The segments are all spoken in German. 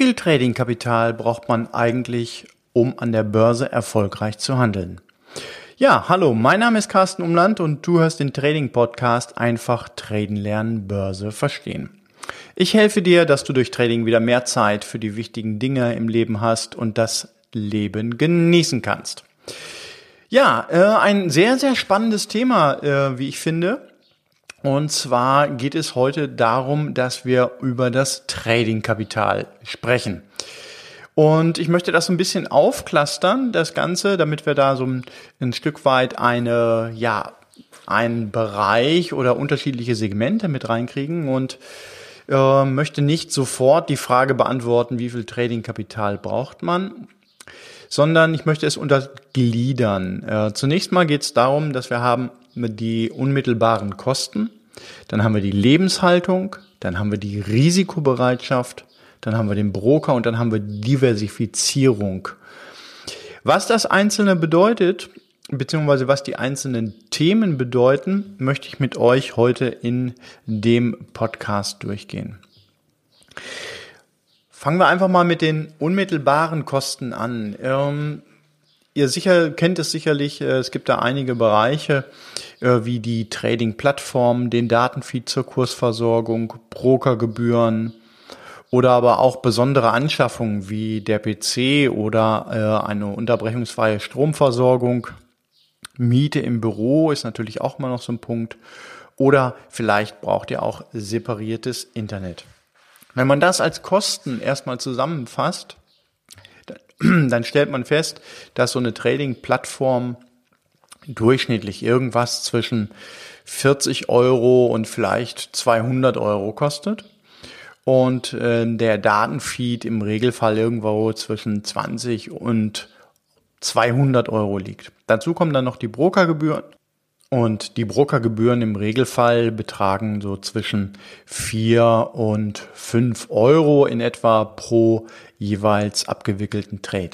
viel Tradingkapital braucht man eigentlich, um an der Börse erfolgreich zu handeln? Ja, hallo, mein Name ist Carsten Umland und du hörst den Trading Podcast einfach Traden lernen, Börse verstehen. Ich helfe dir, dass du durch Trading wieder mehr Zeit für die wichtigen Dinge im Leben hast und das Leben genießen kannst. Ja, äh, ein sehr, sehr spannendes Thema, äh, wie ich finde. Und zwar geht es heute darum, dass wir über das Trading-Kapital sprechen. Und ich möchte das ein bisschen aufklustern, das Ganze, damit wir da so ein, ein Stück weit eine, ja, einen Bereich oder unterschiedliche Segmente mit reinkriegen und äh, möchte nicht sofort die Frage beantworten, wie viel Trading-Kapital braucht man, sondern ich möchte es untergliedern. Äh, zunächst mal geht es darum, dass wir haben die unmittelbaren Kosten, dann haben wir die Lebenshaltung, dann haben wir die Risikobereitschaft, dann haben wir den Broker und dann haben wir Diversifizierung. Was das Einzelne bedeutet, beziehungsweise was die einzelnen Themen bedeuten, möchte ich mit euch heute in dem Podcast durchgehen. Fangen wir einfach mal mit den unmittelbaren Kosten an. Ähm, ihr sicher kennt es sicherlich, äh, es gibt da einige Bereiche, äh, wie die Trading-Plattform, den Datenfeed zur Kursversorgung, Brokergebühren oder aber auch besondere Anschaffungen wie der PC oder äh, eine unterbrechungsfreie Stromversorgung. Miete im Büro ist natürlich auch mal noch so ein Punkt. Oder vielleicht braucht ihr auch separiertes Internet. Wenn man das als Kosten erstmal zusammenfasst, dann stellt man fest, dass so eine Trading-Plattform durchschnittlich irgendwas zwischen 40 Euro und vielleicht 200 Euro kostet. Und äh, der Datenfeed im Regelfall irgendwo zwischen 20 und 200 Euro liegt. Dazu kommen dann noch die Brokergebühren und die Brokergebühren im Regelfall betragen so zwischen vier und fünf Euro in etwa pro jeweils abgewickelten Trade.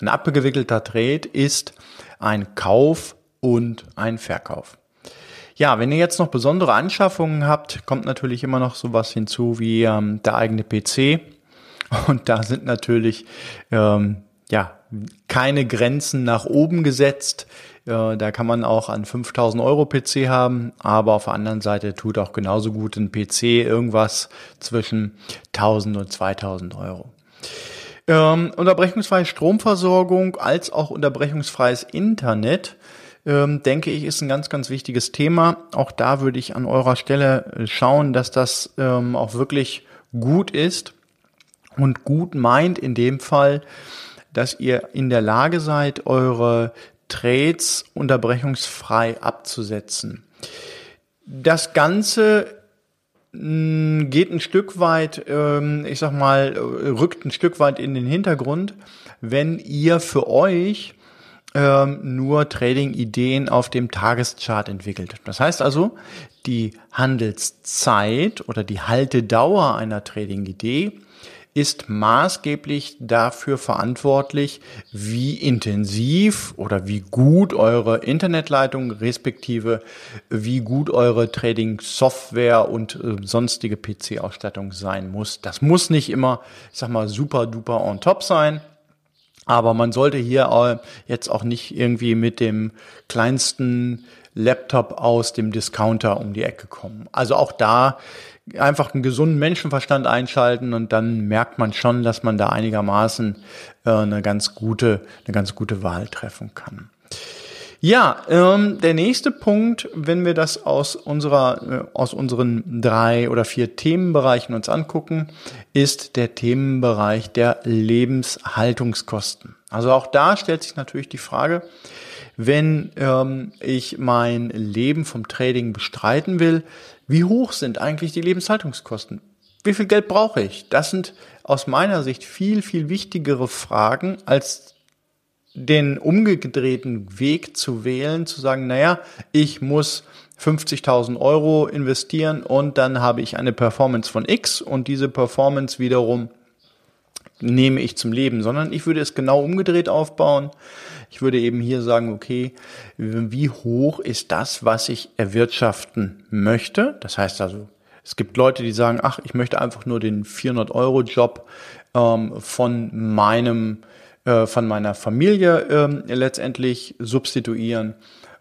Ein abgewickelter Trade ist ein Kauf und ein Verkauf. Ja, wenn ihr jetzt noch besondere Anschaffungen habt, kommt natürlich immer noch sowas hinzu wie ähm, der eigene PC. Und da sind natürlich ähm, ja keine Grenzen nach oben gesetzt. Da kann man auch an 5000 Euro PC haben, aber auf der anderen Seite tut auch genauso gut ein PC irgendwas zwischen 1000 und 2000 Euro. Ähm, unterbrechungsfreie Stromversorgung als auch unterbrechungsfreies Internet, ähm, denke ich, ist ein ganz, ganz wichtiges Thema. Auch da würde ich an eurer Stelle äh, schauen, dass das ähm, auch wirklich gut ist und gut meint in dem Fall, dass ihr in der Lage seid, eure Trades unterbrechungsfrei abzusetzen. Das Ganze mm, geht ein Stück weit, ähm, ich sag mal, rückt ein Stück weit in den Hintergrund, wenn ihr für euch ähm, nur Trading-Ideen auf dem Tageschart entwickelt. Das heißt also, die Handelszeit oder die Haltedauer einer Trading-Idee ist maßgeblich dafür verantwortlich, wie intensiv oder wie gut eure Internetleitung respektive wie gut eure Trading-Software und äh, sonstige PC-Ausstattung sein muss. Das muss nicht immer, ich sag mal, super duper on top sein. Aber man sollte hier äh, jetzt auch nicht irgendwie mit dem kleinsten Laptop aus dem Discounter um die Ecke kommen. Also auch da einfach einen gesunden Menschenverstand einschalten und dann merkt man schon, dass man da einigermaßen äh, eine ganz gute, eine ganz gute Wahl treffen kann. Ja, ähm, der nächste Punkt, wenn wir das aus unserer, äh, aus unseren drei oder vier Themenbereichen uns angucken, ist der Themenbereich der Lebenshaltungskosten. Also auch da stellt sich natürlich die Frage, wenn ähm, ich mein Leben vom Trading bestreiten will, wie hoch sind eigentlich die Lebenshaltungskosten? Wie viel Geld brauche ich? Das sind aus meiner Sicht viel, viel wichtigere Fragen, als den umgedrehten Weg zu wählen, zu sagen, naja, ich muss 50.000 Euro investieren und dann habe ich eine Performance von X und diese Performance wiederum nehme ich zum Leben, sondern ich würde es genau umgedreht aufbauen. Ich würde eben hier sagen, okay, wie hoch ist das, was ich erwirtschaften möchte? Das heißt also, Es gibt Leute, die sagen, ach, ich möchte einfach nur den 400-Euro-Job ähm, von meinem, äh, von meiner Familie ähm, letztendlich substituieren.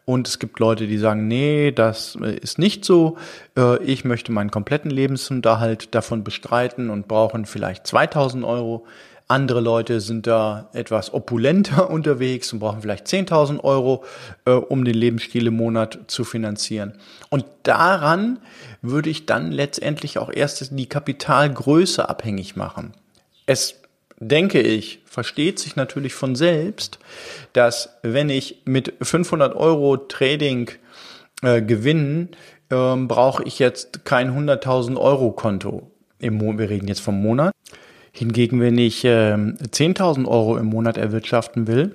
Und es gibt Leute, die sagen, nee, das ist nicht so. Äh, ich möchte meinen kompletten Lebensunterhalt davon bestreiten und brauchen vielleicht 2000 Euro. Andere Leute sind da etwas opulenter unterwegs und brauchen vielleicht 10.000 Euro, äh, um den Lebensstil im Monat zu finanzieren. Und daran würde ich dann letztendlich auch erst die Kapitalgröße abhängig machen. Es denke ich, versteht sich natürlich von selbst, dass wenn ich mit 500 Euro Trading äh, gewinnen, ähm, brauche ich jetzt kein 100.000 Euro Konto. Im Mo wir reden jetzt vom Monat. Hingegen, wenn ich äh, 10.000 Euro im Monat erwirtschaften will,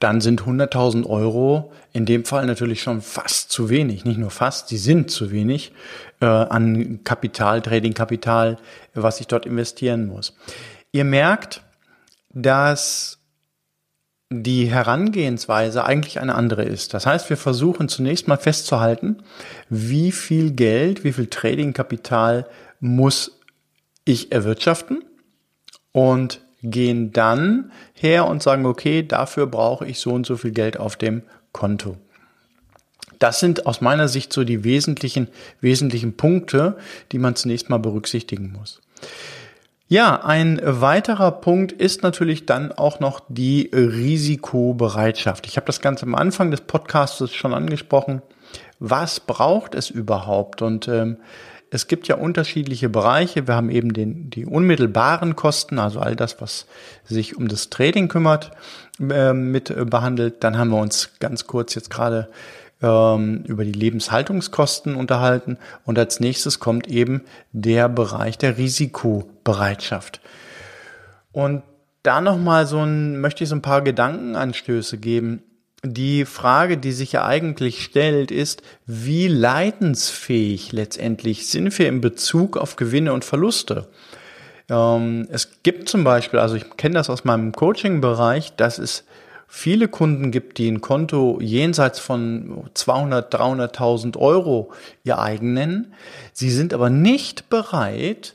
dann sind 100.000 Euro in dem Fall natürlich schon fast zu wenig. Nicht nur fast, sie sind zu wenig äh, an Kapital, Trading-Kapital, was ich dort investieren muss. Ihr merkt, dass die Herangehensweise eigentlich eine andere ist. Das heißt, wir versuchen zunächst mal festzuhalten, wie viel Geld, wie viel Trading-Kapital muss ich erwirtschaften und gehen dann her und sagen, okay, dafür brauche ich so und so viel Geld auf dem Konto. Das sind aus meiner Sicht so die wesentlichen, wesentlichen Punkte, die man zunächst mal berücksichtigen muss. Ja, ein weiterer Punkt ist natürlich dann auch noch die Risikobereitschaft. Ich habe das Ganze am Anfang des Podcasts schon angesprochen. Was braucht es überhaupt? Und ähm, es gibt ja unterschiedliche Bereiche. Wir haben eben den, die unmittelbaren Kosten, also all das, was sich um das Trading kümmert, äh, mit äh, behandelt. Dann haben wir uns ganz kurz jetzt gerade ähm, über die Lebenshaltungskosten unterhalten. Und als nächstes kommt eben der Bereich der Risikobereitschaft. Und da nochmal so ein, möchte ich so ein paar Gedankenanstöße geben. Die Frage, die sich ja eigentlich stellt, ist, wie leidensfähig letztendlich sind wir in Bezug auf Gewinne und Verluste? Ähm, es gibt zum Beispiel, also ich kenne das aus meinem Coaching-Bereich, dass es viele Kunden gibt, die ein Konto jenseits von 200, 300.000 Euro ihr eigen nennen. Sie sind aber nicht bereit,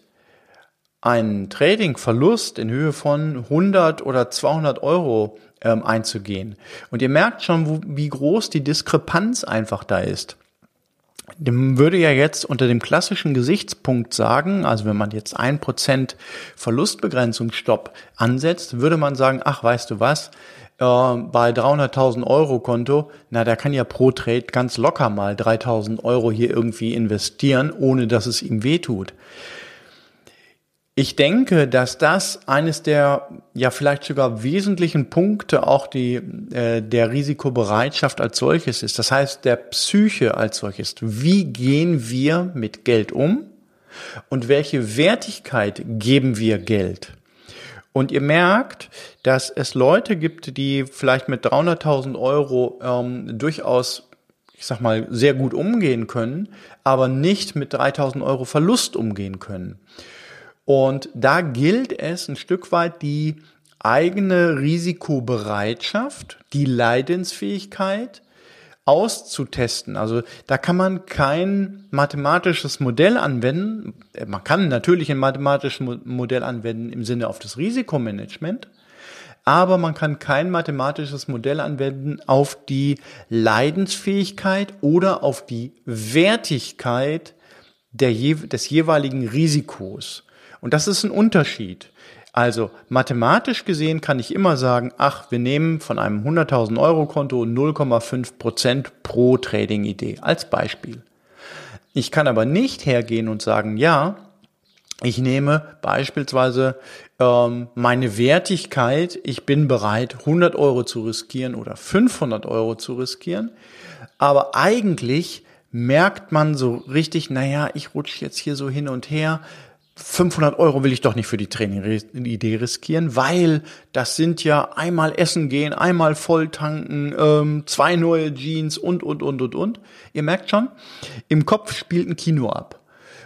einen Trading-Verlust in Höhe von 100 oder 200 Euro ähm, einzugehen. Und ihr merkt schon, wo, wie groß die Diskrepanz einfach da ist. Dem würde ja jetzt unter dem klassischen Gesichtspunkt sagen, also wenn man jetzt ein Prozent Verlustbegrenzungsstopp ansetzt, würde man sagen, ach, weißt du was, äh, bei 300.000 Euro Konto, na, der kann ja pro Trade ganz locker mal 3.000 Euro hier irgendwie investieren, ohne dass es ihm wehtut. Ich denke, dass das eines der ja vielleicht sogar wesentlichen Punkte auch die äh, der Risikobereitschaft als solches ist. Das heißt, der Psyche als solches. Wie gehen wir mit Geld um und welche Wertigkeit geben wir Geld? Und ihr merkt, dass es Leute gibt, die vielleicht mit 300.000 Euro ähm, durchaus, ich sag mal, sehr gut umgehen können, aber nicht mit 3.000 Euro Verlust umgehen können. Und da gilt es ein Stück weit die eigene Risikobereitschaft, die Leidensfähigkeit auszutesten. Also da kann man kein mathematisches Modell anwenden. Man kann natürlich ein mathematisches Modell anwenden im Sinne auf das Risikomanagement, aber man kann kein mathematisches Modell anwenden auf die Leidensfähigkeit oder auf die Wertigkeit der, des jeweiligen Risikos. Und das ist ein Unterschied. Also mathematisch gesehen kann ich immer sagen, ach, wir nehmen von einem 100.000 Euro Konto 0,5 Prozent pro Trading-Idee als Beispiel. Ich kann aber nicht hergehen und sagen, ja, ich nehme beispielsweise ähm, meine Wertigkeit, ich bin bereit, 100 Euro zu riskieren oder 500 Euro zu riskieren, aber eigentlich merkt man so richtig, naja, ich rutsche jetzt hier so hin und her, 500 Euro will ich doch nicht für die Training-Idee riskieren, weil das sind ja einmal essen gehen, einmal voll tanken, ähm, zwei neue Jeans und, und, und, und, und. Ihr merkt schon, im Kopf spielt ein Kino ab.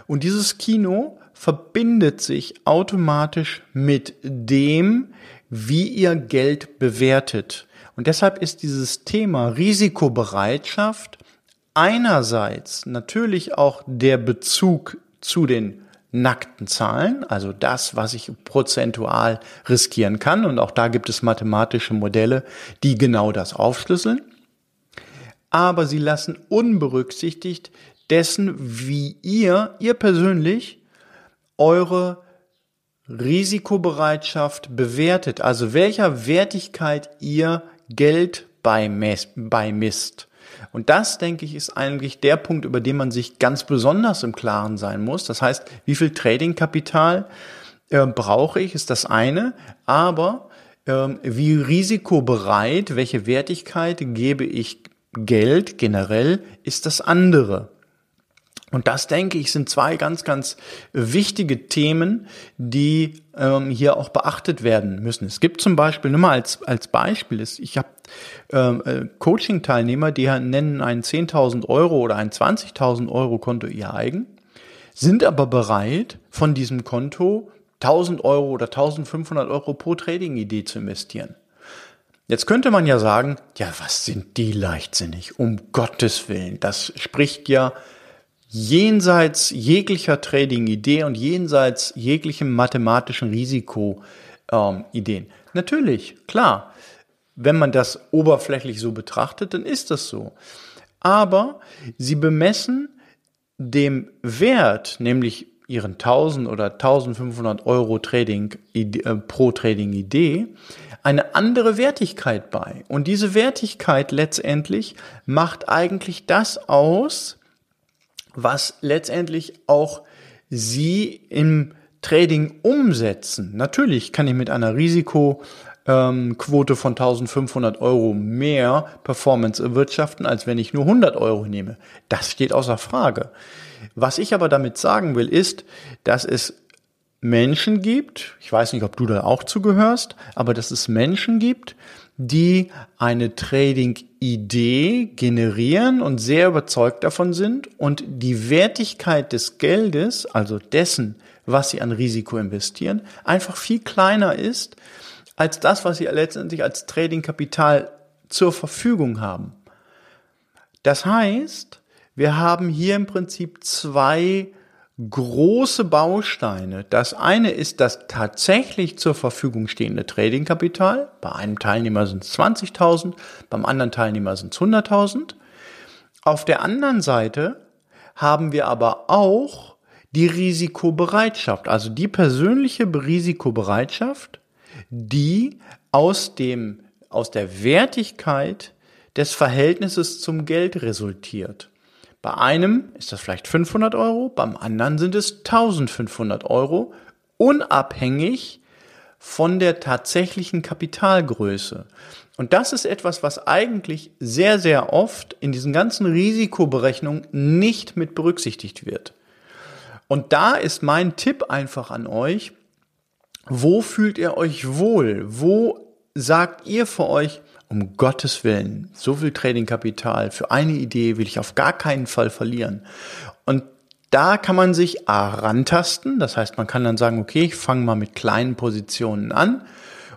Und dieses Kino verbindet sich automatisch mit dem, wie ihr Geld bewertet. Und deshalb ist dieses Thema Risikobereitschaft einerseits natürlich auch der Bezug zu den nackten Zahlen, also das, was ich prozentual riskieren kann. Und auch da gibt es mathematische Modelle, die genau das aufschlüsseln. Aber sie lassen unberücksichtigt dessen, wie ihr, ihr persönlich, eure Risikobereitschaft bewertet, also welcher Wertigkeit ihr Geld beimisst. Und das, denke ich, ist eigentlich der Punkt, über den man sich ganz besonders im Klaren sein muss. Das heißt, wie viel Tradingkapital äh, brauche ich, ist das eine, aber äh, wie risikobereit, welche Wertigkeit gebe ich Geld generell, ist das andere. Und das, denke ich, sind zwei ganz, ganz wichtige Themen, die ähm, hier auch beachtet werden müssen. Es gibt zum Beispiel, nur mal als, als Beispiel, ich habe ähm, äh, Coaching-Teilnehmer, die nennen ein 10.000 Euro oder ein 20.000 Euro Konto ihr eigen, sind aber bereit, von diesem Konto 1.000 Euro oder 1.500 Euro pro Trading-Idee zu investieren. Jetzt könnte man ja sagen, ja, was sind die leichtsinnig? Um Gottes Willen. Das spricht ja jenseits jeglicher Trading-Idee und jenseits jeglichem mathematischen Risiko-Ideen. Ähm, Natürlich, klar. Wenn man das oberflächlich so betrachtet, dann ist das so. Aber sie bemessen dem Wert, nämlich ihren 1000 oder 1500 Euro Trading äh, pro Trading Idee, eine andere Wertigkeit bei. Und diese Wertigkeit letztendlich macht eigentlich das aus, was letztendlich auch Sie im Trading umsetzen. Natürlich kann ich mit einer Risikoquote von 1500 Euro mehr Performance erwirtschaften, als wenn ich nur 100 Euro nehme. Das steht außer Frage. Was ich aber damit sagen will, ist, dass es Menschen gibt, ich weiß nicht, ob du da auch zugehörst, aber dass es Menschen gibt, die eine Trading-Idee generieren und sehr überzeugt davon sind und die Wertigkeit des Geldes, also dessen, was sie an Risiko investieren, einfach viel kleiner ist als das, was sie letztendlich als Trading-Kapital zur Verfügung haben. Das heißt, wir haben hier im Prinzip zwei große Bausteine. Das eine ist das tatsächlich zur Verfügung stehende Tradingkapital. Bei einem Teilnehmer sind es 20.000, beim anderen Teilnehmer sind es 100.000. Auf der anderen Seite haben wir aber auch die Risikobereitschaft, also die persönliche Risikobereitschaft, die aus dem, aus der Wertigkeit des Verhältnisses zum Geld resultiert. Bei einem ist das vielleicht 500 Euro, beim anderen sind es 1500 Euro, unabhängig von der tatsächlichen Kapitalgröße. Und das ist etwas, was eigentlich sehr, sehr oft in diesen ganzen Risikoberechnungen nicht mit berücksichtigt wird. Und da ist mein Tipp einfach an euch, wo fühlt ihr euch wohl? Wo sagt ihr für euch, um Gottes Willen, so viel Tradingkapital für eine Idee will ich auf gar keinen Fall verlieren. Und da kann man sich A rantasten, das heißt, man kann dann sagen, okay, ich fange mal mit kleinen Positionen an.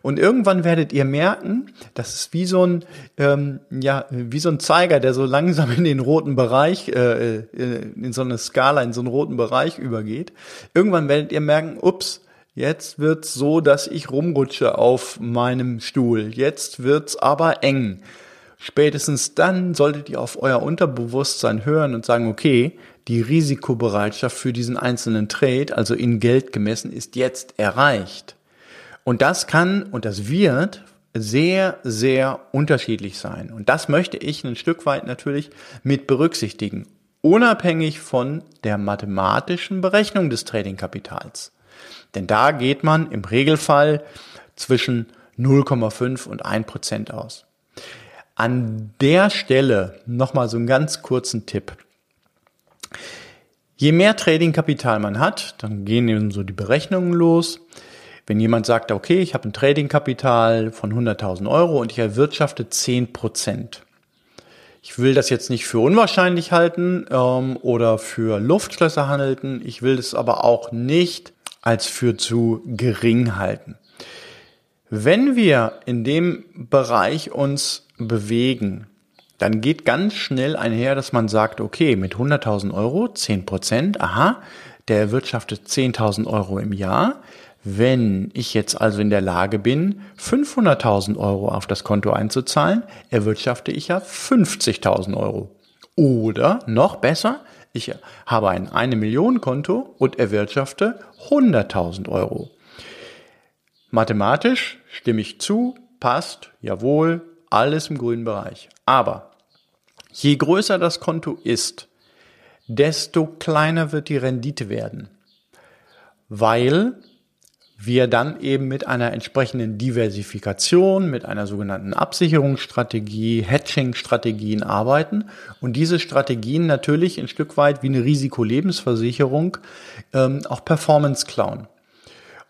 Und irgendwann werdet ihr merken, das ist wie so ein, ähm, ja, wie so ein Zeiger, der so langsam in den roten Bereich, äh, äh in so eine Skala, in so einen roten Bereich übergeht. Irgendwann werdet ihr merken, ups, Jetzt wird's so, dass ich rumrutsche auf meinem Stuhl. Jetzt wird's aber eng. Spätestens dann solltet ihr auf euer Unterbewusstsein hören und sagen, okay, die Risikobereitschaft für diesen einzelnen Trade, also in Geld gemessen, ist jetzt erreicht. Und das kann und das wird sehr, sehr unterschiedlich sein. Und das möchte ich ein Stück weit natürlich mit berücksichtigen, unabhängig von der mathematischen Berechnung des Tradingkapitals. Denn da geht man im Regelfall zwischen 0,5 und 1 Prozent aus. An der Stelle nochmal so einen ganz kurzen Tipp. Je mehr Tradingkapital man hat, dann gehen eben so die Berechnungen los. Wenn jemand sagt, okay, ich habe ein Tradingkapital von 100.000 Euro und ich erwirtschafte 10 Prozent. Ich will das jetzt nicht für unwahrscheinlich halten ähm, oder für Luftschlösser halten. Ich will es aber auch nicht als für zu gering halten. Wenn wir in dem Bereich uns bewegen, dann geht ganz schnell einher, dass man sagt, okay, mit 100.000 Euro, 10 Prozent, aha, der erwirtschaftet 10.000 Euro im Jahr. Wenn ich jetzt also in der Lage bin, 500.000 Euro auf das Konto einzuzahlen, erwirtschafte ich ja 50.000 Euro. Oder noch besser, ich habe ein 1 Million Konto und erwirtschafte 100.000 Euro. Mathematisch stimme ich zu, passt, jawohl, alles im grünen Bereich. Aber je größer das Konto ist, desto kleiner wird die Rendite werden, weil wir dann eben mit einer entsprechenden Diversifikation, mit einer sogenannten Absicherungsstrategie, Hedging-Strategien arbeiten und diese Strategien natürlich ein Stück weit wie eine Risikolebensversicherung ähm, auch Performance klauen.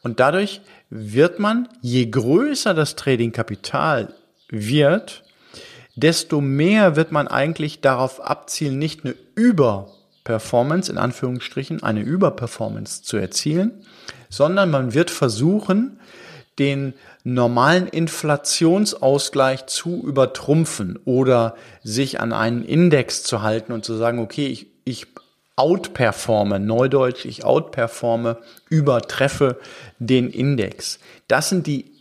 Und dadurch wird man, je größer das Trading-Kapital wird, desto mehr wird man eigentlich darauf abzielen, nicht eine Überperformance, in Anführungsstrichen, eine Überperformance zu erzielen, sondern man wird versuchen, den normalen Inflationsausgleich zu übertrumpfen oder sich an einen Index zu halten und zu sagen, okay, ich, ich outperforme, neudeutsch, ich outperforme, übertreffe den Index. Das sind die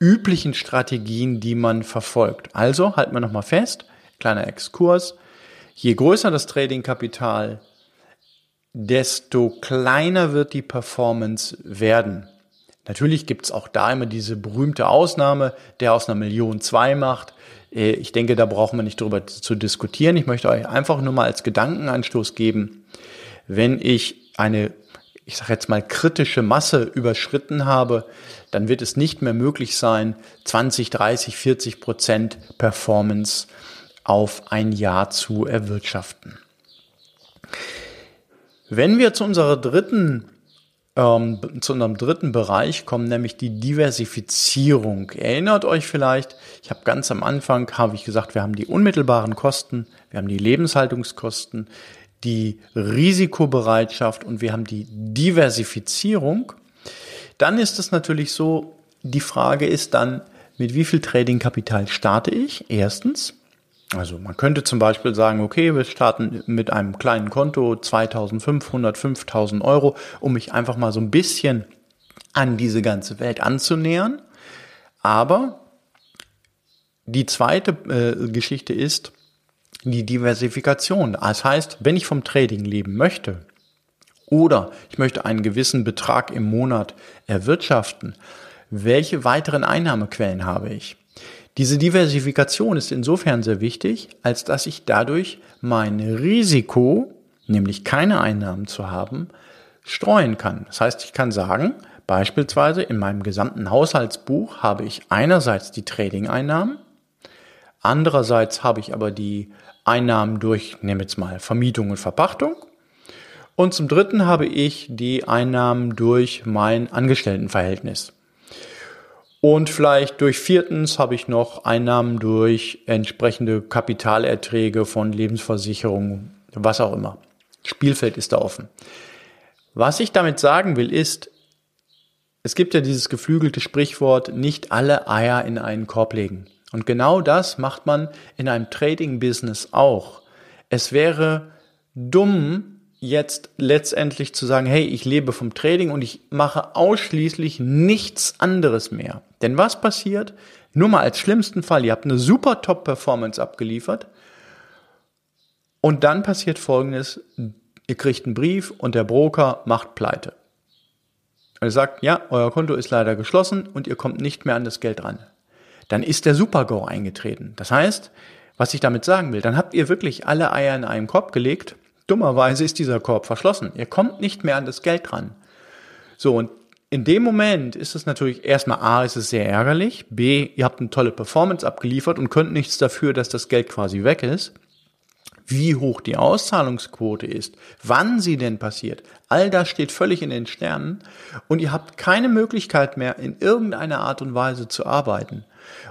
üblichen Strategien, die man verfolgt. Also halten wir nochmal fest, kleiner Exkurs, je größer das Tradingkapital, desto kleiner wird die Performance werden. Natürlich gibt's auch da immer diese berühmte Ausnahme, der aus einer Million zwei macht. Äh, ich denke, da brauchen wir nicht drüber zu diskutieren. Ich möchte euch einfach nur mal als Gedankenanstoß geben, wenn ich eine, ich sage jetzt mal, kritische Masse überschritten habe, dann wird es nicht mehr möglich sein, 20, 30, 40 Prozent Performance auf ein Jahr zu erwirtschaften. Wenn wir zu unserer dritten ähm, zu unserem dritten Bereich kommen, nämlich die Diversifizierung. Erinnert euch vielleicht, ich habe ganz am Anfang, habe ich gesagt, wir haben die unmittelbaren Kosten, wir haben die Lebenshaltungskosten, die Risikobereitschaft und wir haben die Diversifizierung, dann ist es natürlich so, die Frage ist dann, mit wie viel Tradingkapital starte ich? Erstens. Also man könnte zum Beispiel sagen, okay, wir starten mit einem kleinen Konto, 2500, 5000 Euro, um mich einfach mal so ein bisschen an diese ganze Welt anzunähern. Aber die zweite äh, Geschichte ist, die Diversifikation. Das heißt, wenn ich vom Trading leben möchte oder ich möchte einen gewissen Betrag im Monat erwirtschaften, welche weiteren Einnahmequellen habe ich? Diese Diversifikation ist insofern sehr wichtig, als dass ich dadurch mein Risiko, nämlich keine Einnahmen zu haben, streuen kann. Das heißt, ich kann sagen, beispielsweise in meinem gesamten Haushaltsbuch habe ich einerseits die Trading-Einnahmen, andererseits habe ich aber die Einnahmen durch, nehmen jetzt mal Vermietung und Verpachtung. Und zum Dritten habe ich die Einnahmen durch mein Angestelltenverhältnis. Und vielleicht durch viertens habe ich noch Einnahmen durch entsprechende Kapitalerträge von Lebensversicherungen, was auch immer. Spielfeld ist da offen. Was ich damit sagen will, ist, es gibt ja dieses geflügelte Sprichwort, nicht alle Eier in einen Korb legen. Und genau das macht man in einem Trading-Business auch. Es wäre dumm, jetzt letztendlich zu sagen, hey, ich lebe vom Trading und ich mache ausschließlich nichts anderes mehr. Denn was passiert? Nur mal als schlimmsten Fall, ihr habt eine super Top-Performance abgeliefert und dann passiert Folgendes, ihr kriegt einen Brief und der Broker macht pleite. Er sagt, ja, euer Konto ist leider geschlossen und ihr kommt nicht mehr an das Geld ran dann ist der Super-GO eingetreten. Das heißt, was ich damit sagen will, dann habt ihr wirklich alle Eier in einen Korb gelegt. Dummerweise ist dieser Korb verschlossen. Ihr kommt nicht mehr an das Geld ran. So, und in dem Moment ist es natürlich erstmal A, ist es sehr ärgerlich. B, ihr habt eine tolle Performance abgeliefert und könnt nichts dafür, dass das Geld quasi weg ist. Wie hoch die Auszahlungsquote ist, wann sie denn passiert, all das steht völlig in den Sternen und ihr habt keine Möglichkeit mehr, in irgendeiner Art und Weise zu arbeiten.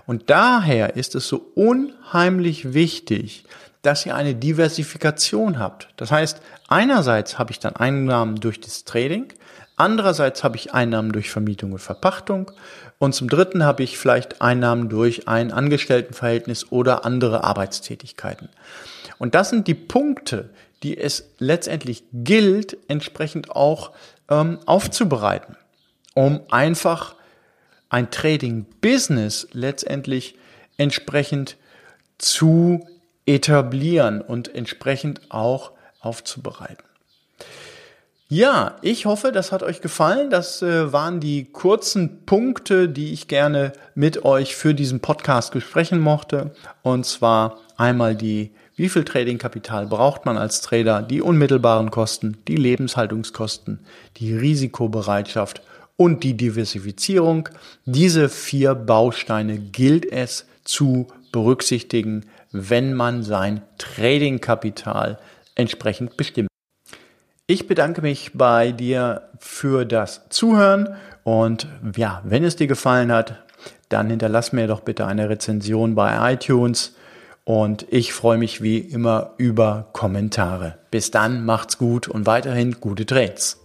Und daher ist es so unheimlich wichtig, dass ihr eine Diversifikation habt. Das heißt, einerseits habe ich dann Einnahmen durch das Trading, andererseits habe ich Einnahmen durch Vermietung und Verpachtung und zum dritten habe ich vielleicht Einnahmen durch ein Angestelltenverhältnis oder andere Arbeitstätigkeiten. Und das sind die Punkte, die es letztendlich gilt, entsprechend auch ähm, aufzubereiten, um einfach ein Trading-Business letztendlich entsprechend zu etablieren und entsprechend auch aufzubereiten. Ja, ich hoffe, das hat euch gefallen. Das äh, waren die kurzen Punkte, die ich gerne mit euch für diesen Podcast besprechen mochte. Und zwar einmal die, wie viel Tradingkapital braucht man als Trader, die unmittelbaren Kosten, die Lebenshaltungskosten, die Risikobereitschaft und die Diversifizierung. Diese vier Bausteine gilt es zu berücksichtigen, wenn man sein Tradingkapital entsprechend bestimmt. Ich bedanke mich bei dir für das Zuhören und ja, wenn es dir gefallen hat, dann hinterlass mir doch bitte eine Rezension bei iTunes und ich freue mich wie immer über Kommentare. Bis dann, macht's gut und weiterhin gute Trades.